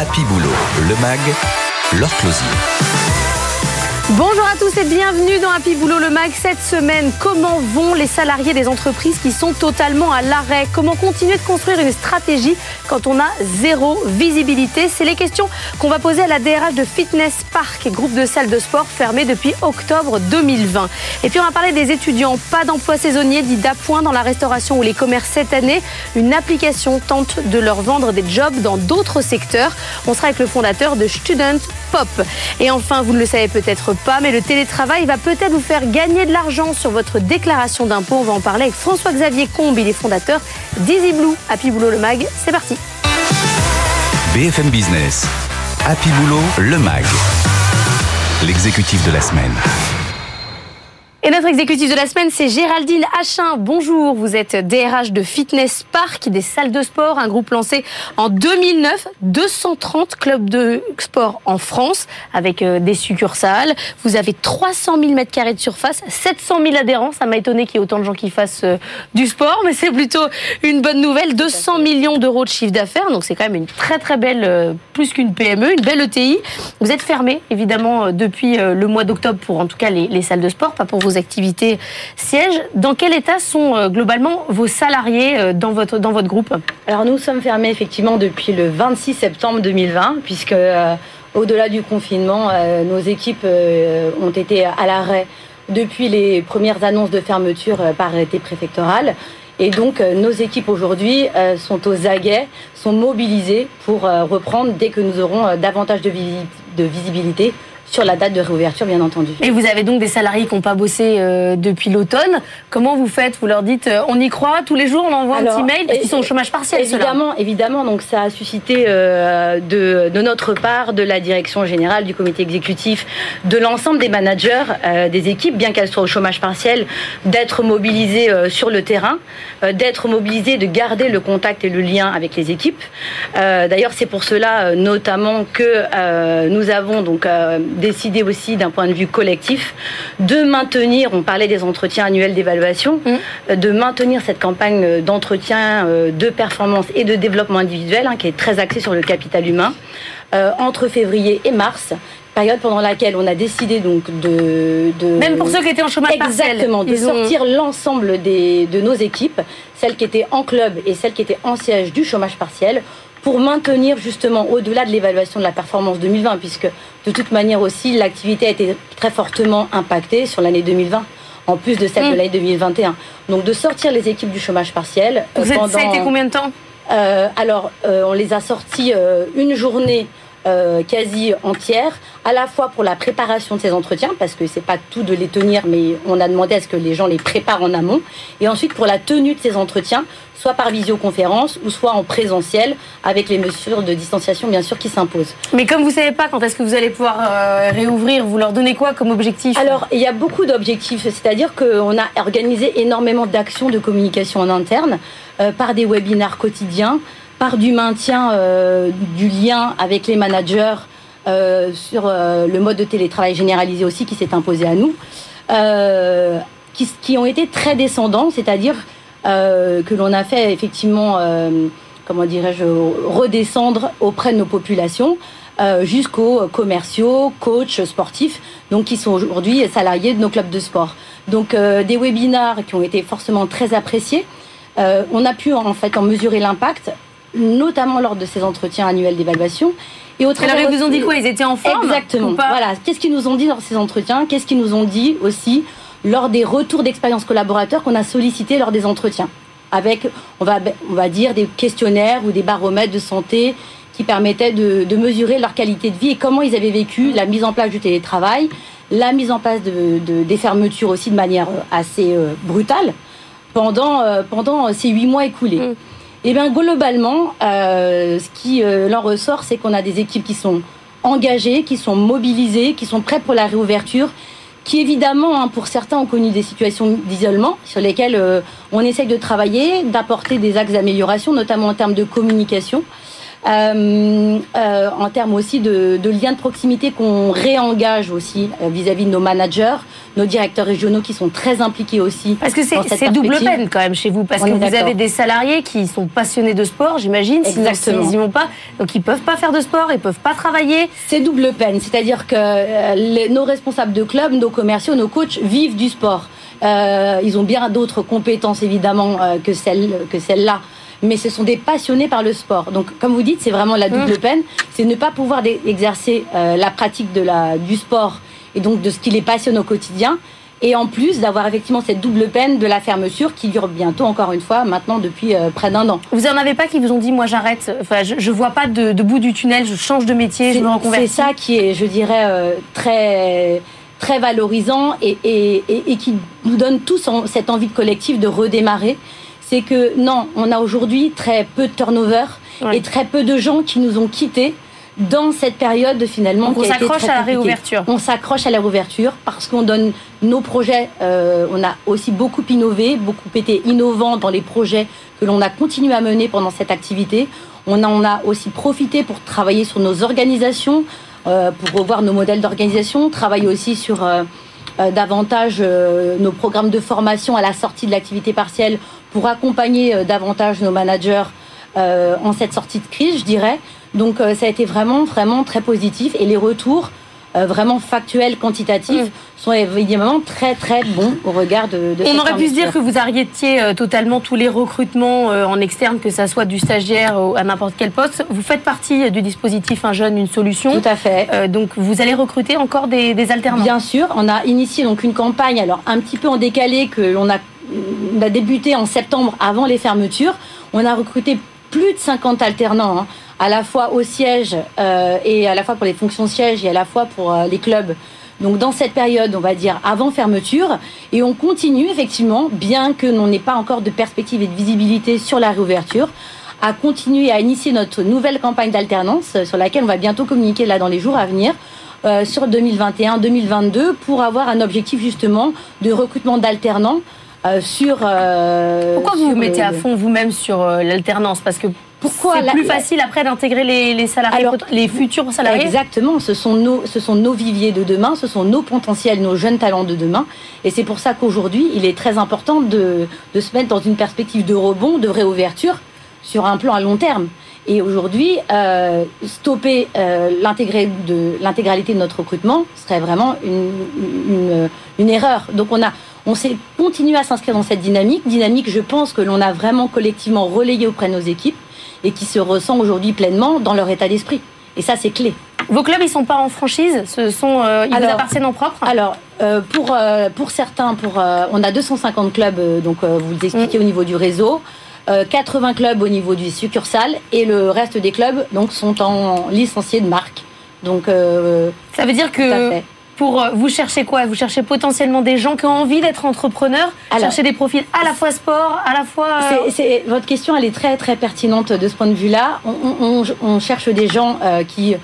Happy Boulot, le MAG, leur closier. Bonjour à tous et bienvenue dans Happy Boulot le Mag. Cette semaine, comment vont les salariés des entreprises qui sont totalement à l'arrêt? Comment continuer de construire une stratégie quand on a zéro visibilité? C'est les questions qu'on va poser à la DRH de Fitness Park, groupe de salles de sport fermé depuis octobre 2020. Et puis on va parler des étudiants. Pas d'emploi saisonnier dit d'appoint dans la restauration ou les commerces cette année. Une application tente de leur vendre des jobs dans d'autres secteurs. On sera avec le fondateur de Student Pop. Et enfin, vous ne le savez peut-être pas, mais le télétravail va peut-être vous faire gagner de l'argent sur votre déclaration d'impôt. On va en parler avec François-Xavier Combe, il est fondateur d'Easy Blue. Happy Boulot le MAG, c'est parti. BFM Business, Happy Boulot le MAG, l'exécutif de la semaine. Et notre exécutif de la semaine, c'est Géraldine Achin. Bonjour, vous êtes DRH de Fitness Park, des salles de sport, un groupe lancé en 2009, 230 clubs de sport en France avec euh, des succursales. Vous avez 300 000 mètres carrés de surface, 700 000 adhérents. Ça m'a étonné qu'il y ait autant de gens qui fassent euh, du sport, mais c'est plutôt une bonne nouvelle. 200 millions d'euros de chiffre d'affaires, donc c'est quand même une très très belle, euh, plus qu'une PME, une belle ETI. Vous êtes fermé évidemment depuis le mois d'octobre pour en tout cas les, les salles de sport, pas pour vous activités siègent. Dans quel état sont euh, globalement vos salariés euh, dans votre, dans votre groupe? Alors nous sommes fermés effectivement depuis le 26 septembre 2020, puisque euh, au-delà du confinement, nos équipes ont été à l'arrêt depuis les premières annonces de fermeture par arrêté préfectoral. Et donc, nos équipes aujourd'hui sont aux aguets, sont mobilisées pour reprendre dès que nous aurons davantage de, visibilité sur la date de réouverture, bien entendu. Et vous avez donc des salariés qui n'ont pas bossé euh, depuis l'automne. Comment vous faites? Vous leur dites, euh, on y croit tous les jours, on envoie un petit mail parce qu'ils sont au chômage partiel. Évidemment, évidemment. Donc ça a suscité euh, de, de, notre part, de la direction générale, du comité exécutif, de l'ensemble des managers des équipes, bien qu'elles soient au chômage partiel, d'être mobilisés sur le terrain, d'être mobilisés, de garder le contact et le lien avec les équipes. D'ailleurs, c'est pour cela, notamment, que nous avons donc décidé aussi d'un point de vue collectif de maintenir, on parlait des entretiens annuels d'évaluation, mm. de maintenir cette campagne d'entretien, euh, de performance et de développement individuel hein, qui est très axée sur le capital humain euh, entre février et mars période pendant laquelle on a décidé donc de, même pour ceux qui étaient en chômage exactement de sortir l'ensemble de nos équipes, celles qui étaient en club et celles qui étaient en siège du chômage partiel, pour maintenir justement au-delà de l'évaluation de la performance 2020, puisque de toute manière aussi l'activité a été très fortement impactée sur l'année 2020 en plus de celle de mm. l'année 2021. Donc de sortir les équipes du chômage partiel. Vous pendant, ça a été combien de temps? Euh, Alors, euh, on les a sortis euh, une journée euh, quasi entière, à la fois pour la préparation de ces entretiens, parce que c'est pas tout de les tenir, mais on a demandé à ce que les gens les préparent en amont, et ensuite pour la tenue de ces entretiens, soit par visioconférence ou soit en présentiel, avec les mesures de distanciation bien sûr qui s'imposent. Mais comme vous savez pas quand est-ce que vous allez pouvoir euh, réouvrir, vous leur donnez quoi comme objectif? Alors il y a beaucoup d'objectifs, c'est-à-dire qu'on a organisé énormément d'actions de communication en interne euh, par des webinaires quotidiens par du maintien euh, du lien avec les managers euh, sur euh, le mode de télétravail généralisé aussi qui s'est imposé à nous, qui, qui, ont été très descendants, c'est-à-dire que l'on a fait effectivement, comment dirais-je, redescendre auprès de nos populations. jusqu'aux commerciaux, coachs, sportifs, donc qui sont aujourd'hui salariés de nos clubs de sport. Donc des webinars qui ont été forcément très appréciés. on a pu en fait en mesurer l'impact notamment lors de ces entretiens annuels d'évaluation. Et au Alors, ils vous ont dit quoi? Ils étaient en forme Exactement. Voilà. Qu'est-ce qu'ils nous ont dit dans ces entretiens? Qu'est-ce qu'ils nous ont dit aussi lors des retours d'expérience collaborateurs qu'on a sollicités lors des entretiens? Avec, on va, on va dire, des questionnaires ou des baromètres de santé qui permettaient de, mesurer leur qualité de vie et comment ils avaient vécu la mise en place du télétravail, la mise en place de, des fermetures aussi de manière assez euh, brutale pendant, euh, pendant ces huit mois écoulés. Mm. Eh bien, globalement, euh, ce qui euh, en ressort, c'est qu'on a des équipes qui sont engagées, qui sont mobilisées, qui sont prêtes pour la réouverture, qui évidemment, hein, pour certains, ont connu des situations d'isolement sur lesquelles euh, on essaye de travailler, d'apporter des axes d'amélioration, notamment en termes de communication. Euh, euh, en termes aussi de, de liens de proximité qu'on réengage aussi euh, vis-à-vis de nos managers, nos directeurs régionaux qui sont très impliqués aussi. Parce que c'est double peine quand même chez vous, parce que vous avez des salariés qui sont passionnés de sport, j'imagine, sinon ils n'y vont pas, donc ils peuvent pas faire de sport, ils peuvent pas travailler. C'est double peine, c'est-à-dire que les, nos responsables de club, nos commerciaux, nos coachs vivent du sport. Euh, ils ont bien d'autres compétences évidemment que celles que celles-là mais ce sont des passionnés par le sport. Donc, comme vous dites, c'est vraiment la double mmh. peine, c'est ne pas pouvoir exercer euh, la pratique de la, du sport et donc de ce qui les passionne au quotidien. Et en plus d'avoir effectivement cette double peine de la fermeture qui dure bientôt, encore une fois, maintenant depuis euh, près d'un an. Vous en avez pas qui vous ont dit, moi j'arrête, enfin, je, je vois pas de, de, bout du tunnel, je change de métier, je me reconvertis. C'est ça qui est, je dirais, euh, très très valorisant et, et, et, et, qui nous donne tous cette envie collective de redémarrer c'est que non, on a aujourd'hui très peu de turnover et très peu de gens qui nous ont quittés dans cette période finalement. Donc on s'accroche à la réouverture. On s'accroche à la réouverture parce qu'on donne nos projets. Euh, on a aussi beaucoup innové, beaucoup été innovant dans les projets que l'on a continué à mener pendant cette activité. On en a aussi profité pour travailler sur nos organisations, euh, pour revoir nos modèles d'organisation, travailler aussi sur euh, davantage nos programmes de formation à la sortie de l'activité partielle pour accompagner euh, davantage nos managers euh, en cette sortie de crise, je dirais. Donc euh, ça a été vraiment, vraiment très positif. Et les retours vraiment factuels, quantitatifs, mm. sont évidemment très très bons au regard de, de On aurait pu se dire que vous arrêtiez totalement tous les recrutements en externe, que ça soit du stagiaire ou à n'importe quel poste. Vous faites partie du dispositif Un jeune, une solution. Tout à fait. donc vous allez recruter encore des, des alternants Bien sûr. On a initié donc une campagne, alors un petit peu en décalé, que l'on a a débuté en septembre avant les fermetures. On a recruté plus de 50 alternants, hein, à la fois au siège euh, et à la fois pour les fonctions siège et à la fois pour euh, les clubs. Donc dans cette période, on va dire avant fermeture, et on continue effectivement, bien que l'on n'ait pas encore de perspective et de visibilité sur la réouverture, à continuer à initier notre nouvelle campagne d'alternance euh, sur laquelle on va bientôt communiquer là dans les jours à venir. sur 2021-2022 pour avoir un objectif justement de recrutement d'alternants sur. Euh, Pourquoi vous vous mettez à fond vous-même sur euh, l'alternance? Parce que pourquoi c'est plus facile après d'intégrer les, les, salariés, les futurs salariés? Exactement, ce sont, nos, ce sont nos viviers de demain, ce sont nos potentiels, nos jeunes talents de demain. Et c'est pour ça qu'aujourd'hui, il est très important de, de, se mettre dans une perspective de rebond, de réouverture sur un plan à long terme. Et aujourd'hui, euh, stopper euh, l'intégralité de, de, notre recrutement serait vraiment une, une, une erreur. Donc on a on s'est continué à s'inscrire dans cette dynamique, dynamique, je pense que l'on a vraiment collectivement relayé auprès de nos équipes et qui se ressent aujourd'hui pleinement dans leur état d'esprit. Et ça, c'est clé. Vos clubs, ils sont pas en franchise, ce sont, euh, ils vous appartiennent en propre. Alors, euh, pour euh, pour certains, pour on a 250 clubs, donc vous le expliquez mm. au niveau du réseau. 80 clubs au niveau du succursale et le reste des clubs donc sont en licenciés de marque. Donc ça veut dire que pour euh, vous cherchez quoi? Vous cherchez potentiellement des gens qui ont envie d'être entrepreneurs, Alors, chercher des profils à la fois sport, à la fois. Euh, votre question, elle est très très pertinente de ce point de vue-là. On, cherche des gens euh, qui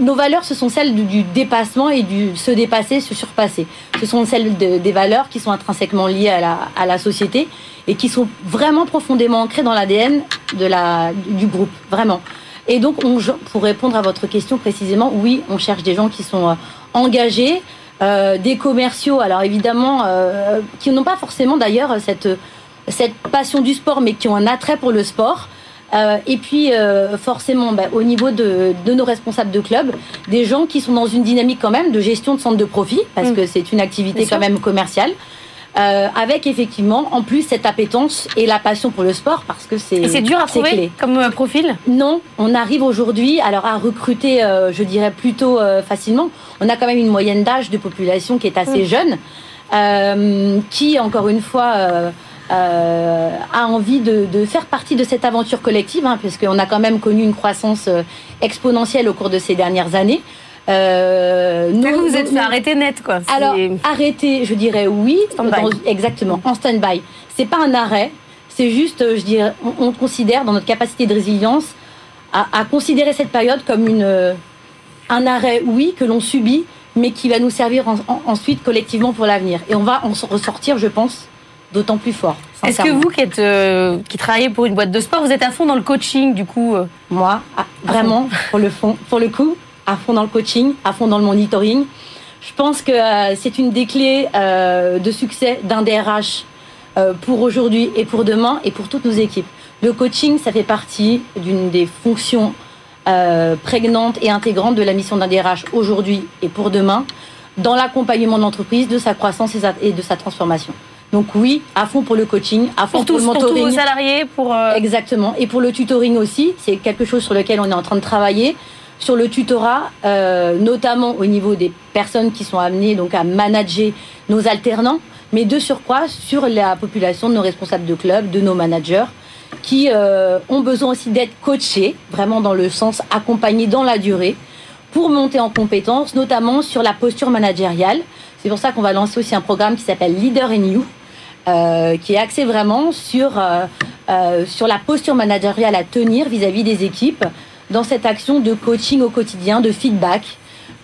nos valeurs, ce sont celles du, dépassement et du se dépasser, se surpasser. Ce sont celles des valeurs qui sont intrinsèquement liées à la, à la société et qui sont vraiment profondément ancrées dans l'ADN de la, du groupe, vraiment. Et donc, on, pour répondre à votre question précisément, oui, on cherche des gens qui sont engagés, euh, des commerciaux, alors évidemment, euh, qui n'ont pas forcément d'ailleurs cette, cette passion du sport, mais qui ont un attrait pour le sport. Euh, et puis, euh, forcément, bah, au niveau de, de, nos responsables de club, des gens qui sont dans une dynamique quand même de gestion de centre de profit, parce mmh. que c'est une activité quand même commerciale. Euh, avec effectivement en plus cette appétence et la passion pour le sport parce que c'est c'est dur à trouver clé. comme euh, profil? Non on arrive aujourd'hui alors à recruter euh, je dirais plutôt euh, facilement on a quand même une moyenne d'âge de population qui est assez mm. jeune euh, qui encore une fois a envie de, de, faire partie de cette aventure collective hein, puisqu'on a quand même connu une croissance exponentielle au cours de ces dernières années euh, nous, vous vous êtes fait arrêter net, quoi. Alors, arrêter, je dirais oui. Dans, exactement, en stand-by. C'est pas un arrêt, c'est juste, je dirais, on, considère dans notre capacité de résilience à, à considérer cette période comme une, euh, un arrêt, oui, que l'on subit, mais qui va nous servir en, en, ensuite collectivement pour l'avenir. Et on va en ressortir, je pense, d'autant plus fort. Est-ce que vous qui, êtes, euh, qui travaillez pour une boîte de sport, vous êtes à fond dans le coaching du coup euh? Moi, ah, vraiment, pour le, fond, pour le coup, à fond dans le coaching, à fond dans le monitoring. Je pense que euh, c'est une des clés de succès d'un DRH pour aujourd'hui et pour demain et pour toutes nos équipes. Le coaching, ça fait partie d'une des fonctions prégnantes et intégrantes de la mission d'un DRH aujourd'hui et pour demain dans l'accompagnement de l'entreprise, de sa croissance et de sa transformation. Donc oui, à fond pour le coaching, à fond pour, le mentoring. Pour tous vos salariés, pour euh, exactement. Et pour le tutoring aussi, c'est quelque chose sur lequel on est en train de travailler. Sur le tutorat, euh, notamment au niveau des personnes qui sont amenées donc à manager nos alternants, mais de surcroît sur la population de nos responsables de club, de nos managers, qui euh, ont besoin aussi d'être coachés, vraiment dans le sens accompagnés dans la durée, pour monter en compétences, notamment sur la posture managériale. C'est pour ça qu'on va lancer aussi un programme qui s'appelle Leader in You, euh, qui est axé vraiment sur, euh, euh, sur la posture managériale à tenir vis-à-vis des équipes dans cette action de coaching au quotidien, de feedback.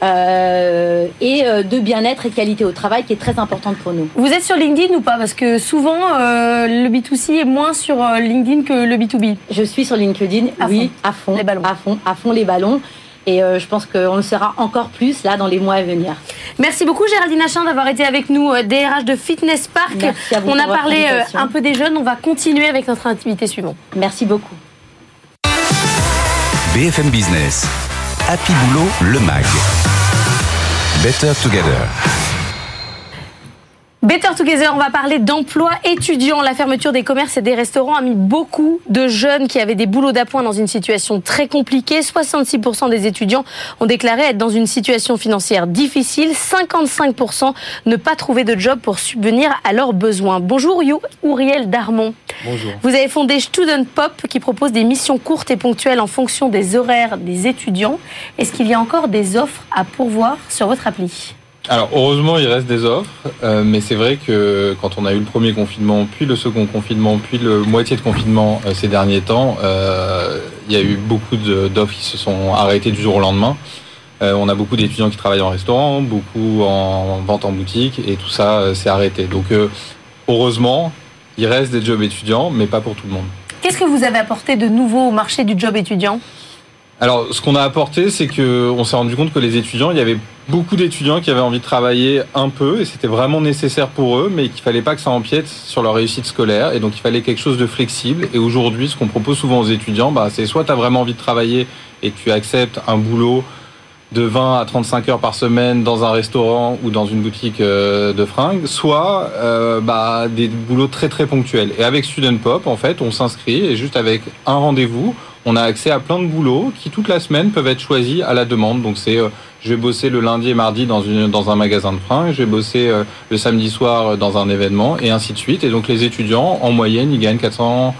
et de bien-être et qualité au travail qui est très importante pour nous. Vous êtes sur LinkedIn ou pas? Parce que souvent, le B2C est moins sur LinkedIn que le B2B. Je suis sur LinkedIn, oui, à fond, les ballons. à fond, à fond les ballons. Et euh, je pense qu'on le sera encore plus là dans les mois à venir. Merci beaucoup Géraldine Achin d'avoir été avec nous, DRH euh, de Fitness Park. on a parlé euh, un peu des jeunes, on va continuer avec notre intimité suivante. Merci beaucoup. BFM Business, Happy Boulot, le MAG. Better Together. Better Together, on va parler d'emploi étudiant. La fermeture des commerces et des restaurants a mis beaucoup de jeunes qui avaient des boulots d'appoint dans une situation très compliquée. 66% des étudiants ont déclaré être dans une situation financière difficile. 55% ne pas trouver de job pour subvenir à leurs besoins. Bonjour Ouriel Darmon. Bonjour. Vous avez fondé Student Pop qui propose des missions courtes et ponctuelles en fonction des horaires des étudiants. Est-ce qu'il y a encore des offres à pourvoir sur votre appli? Alors heureusement il reste des offres, euh, mais c'est vrai que quand on a eu le premier confinement, puis le second confinement, puis le moitié de confinement euh, ces derniers temps, euh, il y a eu beaucoup d'offres qui se sont arrêtées du jour au lendemain. on a beaucoup d'étudiants qui travaillent en restaurant, beaucoup en vente en boutique, et tout ça s'est arrêté. Donc heureusement, il reste des jobs étudiants, mais pas pour tout le monde. Qu'est-ce que vous avez apporté de nouveau au marché du job étudiant? Alors, ce qu'on a apporté, c'est qu'on s'est rendu compte que les étudiants, il y avait beaucoup d'étudiants qui avaient envie de travailler un peu, et c'était vraiment nécessaire pour eux, mais qu'il fallait pas que ça empiète sur leur réussite scolaire, et donc il fallait quelque chose de flexible. Et aujourd'hui, ce qu'on propose souvent aux étudiants, bah, c'est soit tu as vraiment envie de travailler et tu acceptes un boulot de 20 à 35 heures par semaine dans un restaurant ou dans une boutique euh, de fringues, soit euh, bah, des boulots très très ponctuels. Et avec Student Pop, en fait, on s'inscrit et juste avec un rendez-vous, on a accès à plein de boulots qui toute la semaine peuvent être choisis à la demande. Donc c'est euh, je vais bosser le lundi et mardi dans, une, dans un magasin de fringues, je vais bosser euh, le samedi soir dans un événement et ainsi de suite. Et donc les étudiants, en moyenne, ils gagnent 400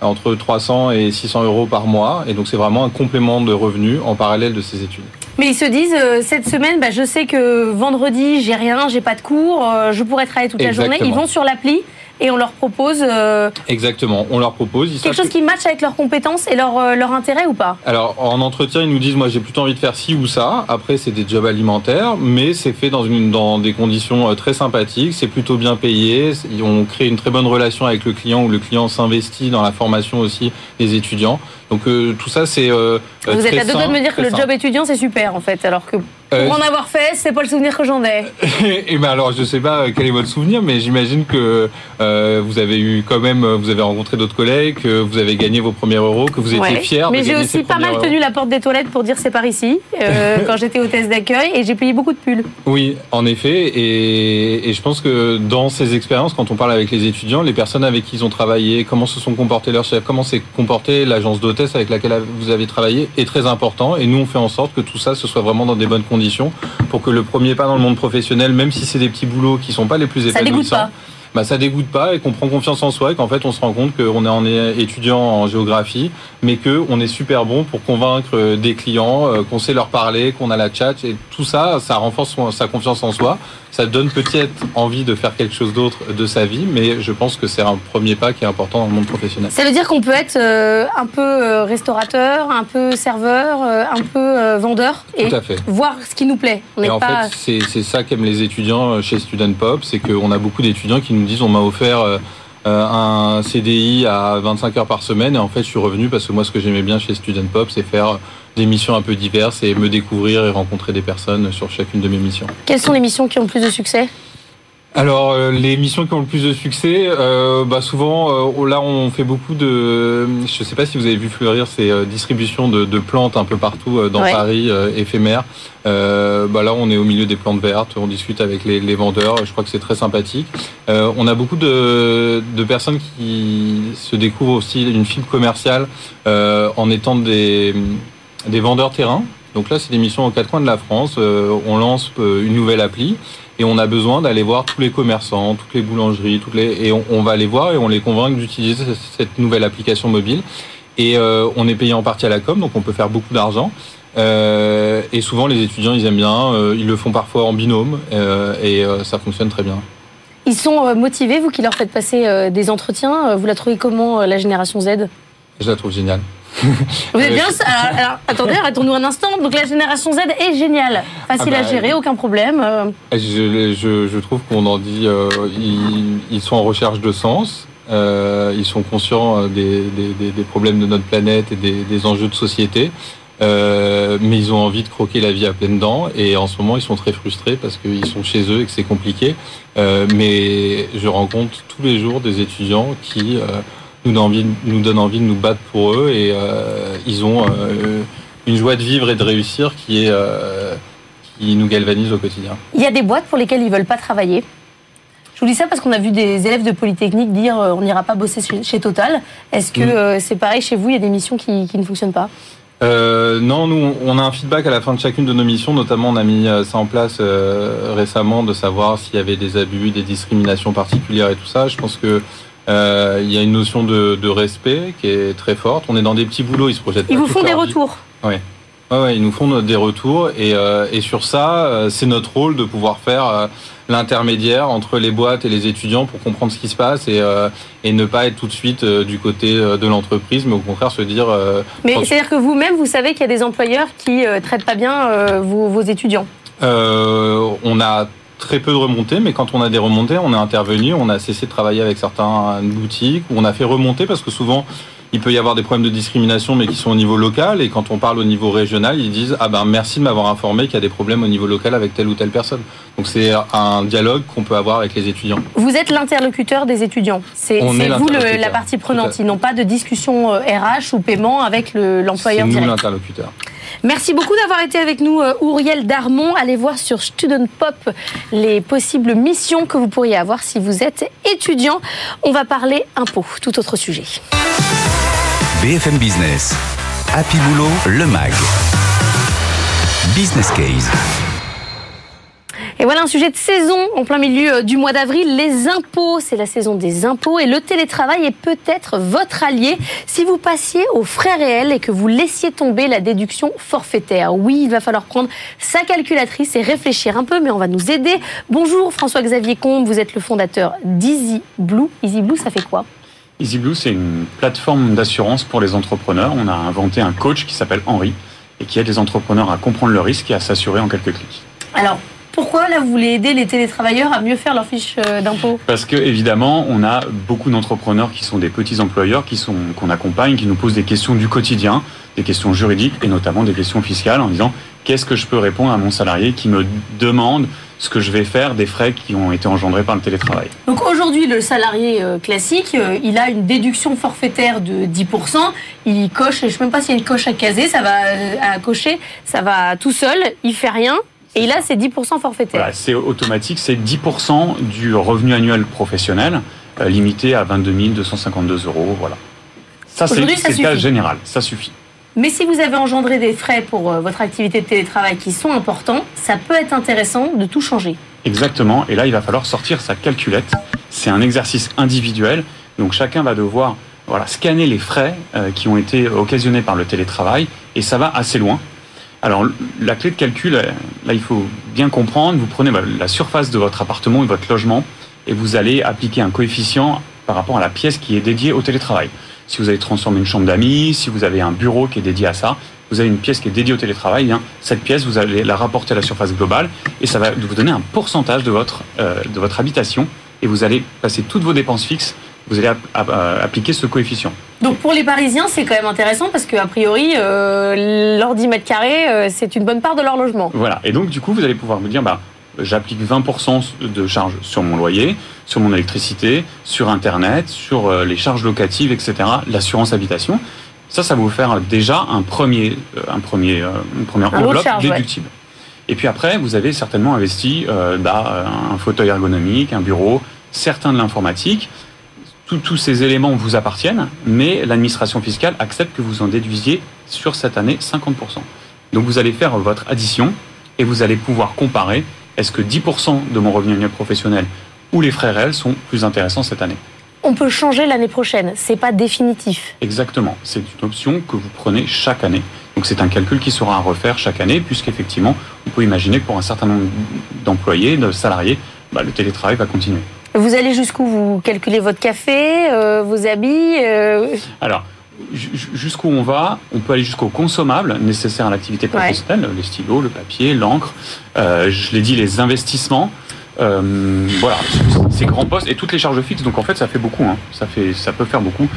entre 300 et 600 euros par mois. Et donc c'est vraiment un complément de revenus en parallèle de ces études. Mais ils se disent euh, cette semaine, bah, je sais que vendredi j'ai rien, j'ai pas de cours, je pourrais travailler toute la journée. Ils vont sur l'appli et on leur propose. Euh, Exactement, on leur propose. quelque chose qui matche avec leurs compétences et leur, euh, leur intérêt ou pas Alors en entretien, ils nous disent moi j'ai plutôt envie de faire ci ou ça. Après, c'est des jobs alimentaires, mais c'est fait dans, une, dans des conditions euh, très sympathiques, c'est plutôt bien payé. On crée une très bonne relation avec le client où le client s'investit dans la formation aussi des étudiants. Donc tout ça, c'est. Vous êtes à deux doigts de me dire que le job étudiant, c'est super en fait, alors que pour euh, en avoir fait, c'est pas le souvenir que j'en ai. et ben alors, je sais pas quel est votre souvenir, mais j'imagine que euh, vous avez eu quand même, vous avez rencontré d'autres collègues, que vous avez gagné vos premiers euros, que vous étiez fiers. Mais j'ai aussi pas mal tenu la porte des toilettes pour dire c'est par ici euh, quand j'étais hôtesse d'accueil et j'ai payé beaucoup de pulls. Oui, en effet, et, et, je pense que dans ces expériences, quand on parle avec les étudiants, les personnes avec qui ils ont travaillé, comment se sont comportés leurs chefs, comment s'est comportée l'agence avec laquelle vous avez travaillé, est très important. Et nous, on fait en sorte que tout ça se soit vraiment dans des bonnes conditions pour que le premier pas dans le monde professionnel, même si c'est des petits boulots qui sont pas les plus épanouissants, bah, ça dégoûte pas et qu'on prend confiance en soi et qu'en fait on se rend compte qu'on est en étudiant en géographie, mais qu'on est super bon pour convaincre euh, des clients, euh, qu'on sait leur parler, qu'on a la chat et tout ça, ça renforce sa confiance en soi. Ça donne peut-être envie de faire quelque chose d'autre de sa vie, mais je pense que c'est un premier pas qui est important dans le monde professionnel. Ça veut dire qu'on peut être euh, un peu restaurateur, un peu serveur, un peu vendeur et voir ce qui nous plaît. et en fait, c'est ça qu'aiment les étudiants chez Student Pop, c'est qu'on a beaucoup d'étudiants qui nous disent on m'a offert euh, un CDI à 25 heures par semaine et en fait je suis revenu parce que moi ce que j'aimais bien chez Student Pop c'est faire des missions un peu diverses et me découvrir et rencontrer des personnes sur chacune de mes missions. Quelles sont les missions qui ont le plus de succès? Alors euh, les missions qui ont le plus de succès, euh, bah souvent euh, là on fait beaucoup de, je ne sais pas si vous avez vu fleurir ces distributions de, plantes un peu partout dans Paris éphémères. bah là on est au milieu des plantes vertes, on discute avec les, vendeurs, je crois que c'est très sympathique. on a beaucoup de, de, personnes qui se découvrent aussi une fibre commerciale en étant des, des vendeurs terrain. Donc là c'est des missions aux quatre coins de la France. on lance une nouvelle appli et on a besoin d'aller voir tous les commerçants, toutes les boulangeries, toutes les et on, va les voir et on les convainc d'utiliser cette nouvelle application mobile. Et euh, on est payé en partie à la com, donc on peut faire beaucoup d'argent. Euh, et souvent les étudiants ils aiment bien, euh, ils le font parfois en binôme et ça fonctionne très bien. Ils sont motivés, vous qui leur faites passer des entretiens. Vous la trouvez comment la génération Z? Je la trouve géniale. Vous êtes bien alors, attendez, arrêtons-nous un instant. Donc la génération Z est géniale, facile ah à bah, gérer, aucun problème. Euh. Je, trouve qu'on en dit, euh, ils, sont en recherche de sens. Euh, ils sont conscients des, problèmes de notre planète et des, enjeux de société. mais ils ont envie de croquer la vie à pleines dents et en ce moment ils sont très frustrés parce qu'ils sont chez eux et que c'est compliqué. mais je rencontre tous les jours des étudiants qui nous donne envie, nous donne envie de nous battre pour eux et euh, ils ont euh, une joie de vivre et de réussir qui est euh, qui nous galvanise au quotidien. Il y a des boîtes pour lesquelles ils veulent pas travailler. Je vous dis ça parce qu'on a vu des élèves de Polytechnique dire on n'ira pas bosser chez, Total. Est-ce que mm. c'est pareil chez vous Il y a des missions qui, ne fonctionnent pas? Non, nous, on a un feedback à la fin de chacune de nos missions. Notamment, on a mis ça en place récemment de savoir s'il y avait des abus, des discriminations particulières et tout ça. Je pense que euh, il y a une notion de, respect qui est très forte. On est dans des petits boulots, ils se projettent. Ils vous font des retours. Oui. Ouais, ils nous font des retours et, euh, et sur ça, euh, c'est notre rôle de pouvoir faire l'intermédiaire entre les boîtes et les étudiants pour comprendre ce qui se passe et, et ne pas être tout de suite du côté de l'entreprise, mais au contraire se dire. mais c'est-à-dire que vous-même, vous savez qu'il y a des employeurs qui traitent pas bien vos, vos étudiants. on a très peu de remontées, mais quand on a des remontées, on est intervenu, on a cessé de travailler avec certains boutiques, on a fait remonter parce que souvent il peut y avoir des problèmes de discrimination, mais qui sont au niveau local. Et quand on parle au niveau régional, ils disent ah ben merci de m'avoir informé qu'il y a des problèmes au niveau local avec telle ou telle personne. Donc c'est un dialogue qu'on peut avoir avec les étudiants. Vous êtes l'interlocuteur des étudiants. C'est vous la partie prenante. Ils n'ont pas de discussion RH euh, ou paiement avec l'employeur direct. C'est nous l'interlocuteur. Merci beaucoup d'avoir été avec nous, euh, Ouriel Darmon. Allez voir sur Student Pop les possibles missions que vous pourriez avoir si vous êtes étudiant. On va parler impôts, tout autre sujet. BFM Business, Happy Boulot, le MAG. Business Case. Et voilà un sujet de saison en plein milieu euh, du mois d'avril, les impôts. C'est la saison des impôts et le télétravail est peut-être votre allié si vous passiez aux frais réels et que vous laissiez tomber la déduction forfaitaire. Oui, il va falloir prendre sa calculatrice et réfléchir un peu, mais on va nous aider. Bonjour François-Xavier Combe, vous êtes le fondateur d'Easy Blue. Easy Blue, ça fait quoi? EasyBlue, c'est une plateforme d'assurance pour les entrepreneurs. On a inventé un coach qui s'appelle Henri et qui aide les entrepreneurs à comprendre le risque et à s'assurer en quelques clics. Alors, pourquoi là vous voulez aider les télétravailleurs à mieux faire leur fiche euh, d'impôt Parce que évidemment, on a beaucoup d'entrepreneurs qui sont des petits employeurs qui sont qu'on accompagne, qui nous posent des questions du quotidien, des questions juridiques et notamment des questions fiscales en disant qu'est-ce que je peux répondre à mon salarié qui me demande ce que je vais faire des frais qui ont été engendrés par le télétravail? Donc aujourd'hui, le salarié euh, classique, euh, il a une déduction forfaitaire de 10%. Il coche, je ne sais même pas s'il y a une coche à caser, ça va à cocher, ça va tout seul, il fait rien. Et là, c'est 10% forfaitaire. c'est automatique, c'est 10% du revenu annuel professionnel, euh, limité à 22 252 euros. Voilà. Ça, c'est le cas général, ça suffit. Mais si vous avez engendré des frais pour euh, votre activité de télétravail qui sont importants, ça peut être intéressant de tout changer. Exactement, et là, il va falloir sortir sa calculette. C'est un exercice individuel, donc chacun va devoir voilà, scanner les frais euh, qui ont été occasionnés par le télétravail, et ça va assez loin. Alors, la clé de calcul, là, il faut bien comprendre, vous prenez bah, la surface de votre appartement et votre logement et vous allez appliquer un coefficient par rapport à la pièce qui est dédiée au télétravail. Si vous avez transformé une chambre d'amis, si vous avez un bureau qui est dédié à ça, vous avez une pièce qui est dédiée au télétravail, eh cette pièce, vous allez la rapporter à la surface globale et ça va vous donner un pourcentage de votre, euh, de votre habitation et vous allez passer toutes vos dépenses fixes, vous allez appliquer ce coefficient. Donc pour les Parisiens, c'est quand même intéressant parce qu'a priori, euh, leurs 10 mètres carrés, euh, c'est une bonne part de leur logement. Voilà, et donc du coup, vous allez pouvoir vous dire, bah, j'applique 20% de charges sur mon loyer, sur mon électricité, sur Internet, sur euh, les charges locatives, etc., l'assurance habitation. Ça, ça va vous faire déjà un premier, euh, un premier, euh, une première enveloppe déductible. Et puis après, vous avez certainement investi bah, un fauteuil ergonomique, un bureau, certains de l'informatique. Tous ces éléments vous appartiennent, mais l'administration fiscale accepte que vous en déduisiez sur cette année 50%. Donc vous allez faire votre addition et vous allez pouvoir comparer est-ce que 10% de mon revenu annuel professionnel ou les frais réels sont plus intéressants cette année on peut changer l'année prochaine, c'est pas définitif. Exactement, c'est une option que vous prenez chaque année. Donc c'est un calcul qui sera à refaire chaque année, puisqu'effectivement, on peut imaginer que pour un certain nombre d'employés, de salariés, bah, le télétravail va continuer. Vous allez jusqu'où Vous calculez votre café, euh, vos habits euh Alors, jusqu'où on va, on peut aller jusqu'aux consommables nécessaires à l'activité professionnelle, les stylos, le papier, l'encre, euh, je l'ai dit, les investissements. Voilà, ces grands postes et toutes les charges fixes. Donc en fait, ça fait beaucoup. Hein. Ça fait, ça peut faire beaucoup.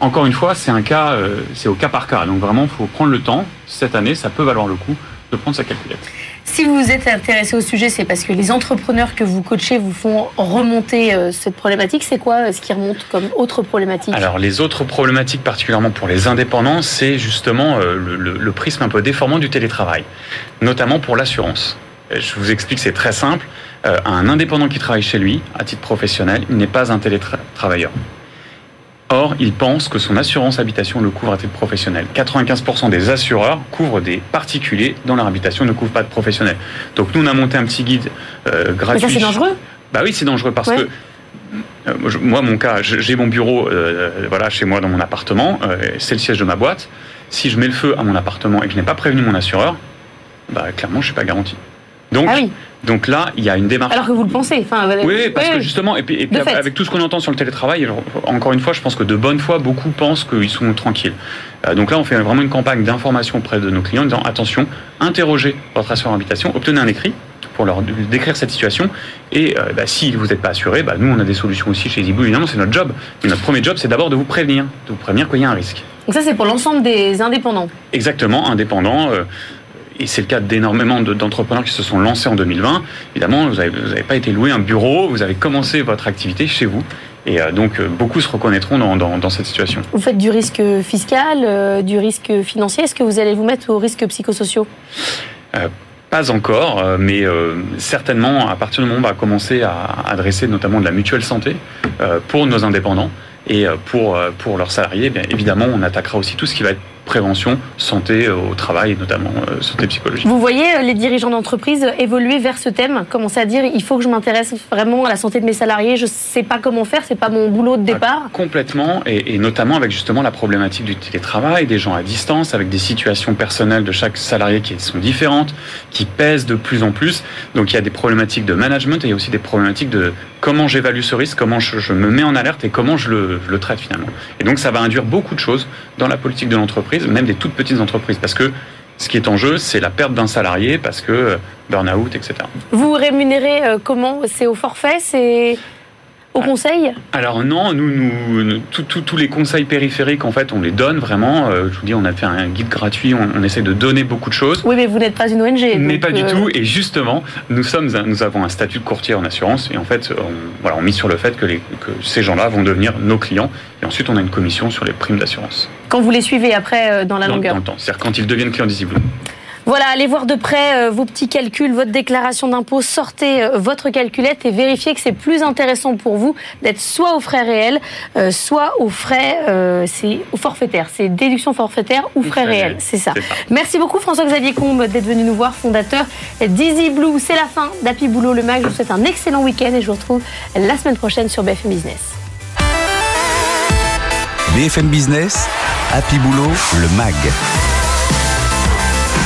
Encore une fois, c'est un cas, c'est au cas par cas. Donc vraiment, il faut prendre le temps. Cette année, ça peut valoir le coup de prendre sa calculette. Si vous êtes intéressé au sujet, c'est parce que les entrepreneurs que vous coachez vous font remonter euh, cette problématique. C'est quoi euh, ce qui remonte comme autre problématique? Alors, les autres problématiques, particulièrement pour les indépendants, c'est justement euh, le, prisme un peu déformant du télétravail, notamment pour l'assurance. Je vous explique, c'est très simple. un indépendant qui travaille chez lui, à titre professionnel, n'est pas un télétravailleur. Or, il pense que son assurance habitation le couvre à titre professionnel. 95% des assureurs couvrent des particuliers dont leur habitation ne couvre pas de professionnels. Donc nous, on a monté un petit guide euh, gratuit. Mais ça, c'est dangereux Bah oui, c'est dangereux parce que euh, moi, mon cas, j'ai mon bureau euh, voilà, chez moi dans mon appartement, c'est le siège de ma boîte. Si je mets le feu à mon appartement et que je n'ai pas prévenu mon assureur, bah, clairement, je ne suis pas garanti. Donc, ah donc là, il y a une démarche. Alors que vous le pensez. Enfin, oui, parce que justement, et puis, avec tout ce qu'on entend sur le télétravail, encore une fois, je pense que de bonne foi, beaucoup pensent qu'ils sont tranquilles. Euh, donc là, on fait vraiment une campagne d'information auprès de nos clients en disant attention, interrogez votre assureur habitation, obtenez un écrit pour leur décrire cette situation. Et euh, bah, si vous n'êtes pas assuré, bah, nous, on a des solutions aussi chez Zibou, évidemment, c'est notre job. Mais notre premier job, c'est d'abord de vous prévenir, de vous prévenir qu'il y a un risque. Donc ça, c'est pour l'ensemble des indépendants Exactement, indépendants. Euh, et c'est le cas d'énormément d'entrepreneurs qui se sont lancés en 2020. Évidemment, vous n'avez pas été loué un bureau, vous avez commencé votre activité chez vous. Et euh, donc, euh, beaucoup se reconnaîtront dans, cette situation. Vous faites du risque fiscal, euh, du risque financier. Est-ce que vous allez vous mettre au risque psychosociaux? Pas encore, mais certainement à partir du moment où on va commencer à adresser notamment de la mutuelle santé pour nos indépendants et pour, pour leurs salariés, bien évidemment on attaquera aussi tout ce qui va être prévention, santé euh, au travail, notamment euh, santé psychologique. Vous voyez euh, les dirigeants d'entreprise évoluer vers ce thème, commencer à dire il faut que je m'intéresse vraiment à la santé de mes salariés, je ne sais pas comment faire, c'est pas mon boulot de ah, départ. complètement, et, notamment avec justement la problématique du télétravail, des gens à distance, avec des situations personnelles de chaque salarié qui sont différentes, qui pèsent de plus en plus. Donc il y a des problématiques de management et il y a aussi des problématiques de comment j'évalue ce risque, comment je, me mets en alerte et comment je le, je le traite finalement. Et donc ça va induire beaucoup de choses dans la politique de l'entreprise même des toutes petites entreprises, parce que ce qui est en jeu, c'est la perte d'un salarié parce que euh, burn-out, etc. Vous rémunérez euh, comment? C'est au forfait? C'est au conseil Alors non, nous, nous tous les conseils périphériques, en fait, on les donne vraiment. Euh, je vous dis, on a fait un guide gratuit, on, essaie de donner beaucoup de choses. Oui, mais vous n'êtes pas une ONG. Mais pas du euh, tout. Et justement, nous, sommes, nous avons un statut de courtier en assurance. Et en fait, on, voilà, on mise sur le fait que, les, que ces gens-là vont devenir nos clients. Et ensuite, on a une commission sur les primes d'assurance. Quand vous les suivez après euh, dans la longueur Dans le temps. C'est-à-dire quand ils deviennent clients d'Easyblue. Voilà, allez voir de près euh, vos petits calculs, votre déclaration d'impôt, sortez euh, votre calculette et vérifiez que c'est plus intéressant pour vous d'être soit aux frais réels, euh, soit aux frais, c'est au forfaitaire, c'est déduction forfaitaire ou frais réels, c'est ça. Merci beaucoup François-Xavier Combe d'être venu nous voir, fondateur d'Easy Blue. C'est la fin d'Happy Boulot le Mag. Je vous souhaite un excellent week-end et je vous retrouve la semaine prochaine sur BFM Business. BFM Business, Happy Boulot le Mag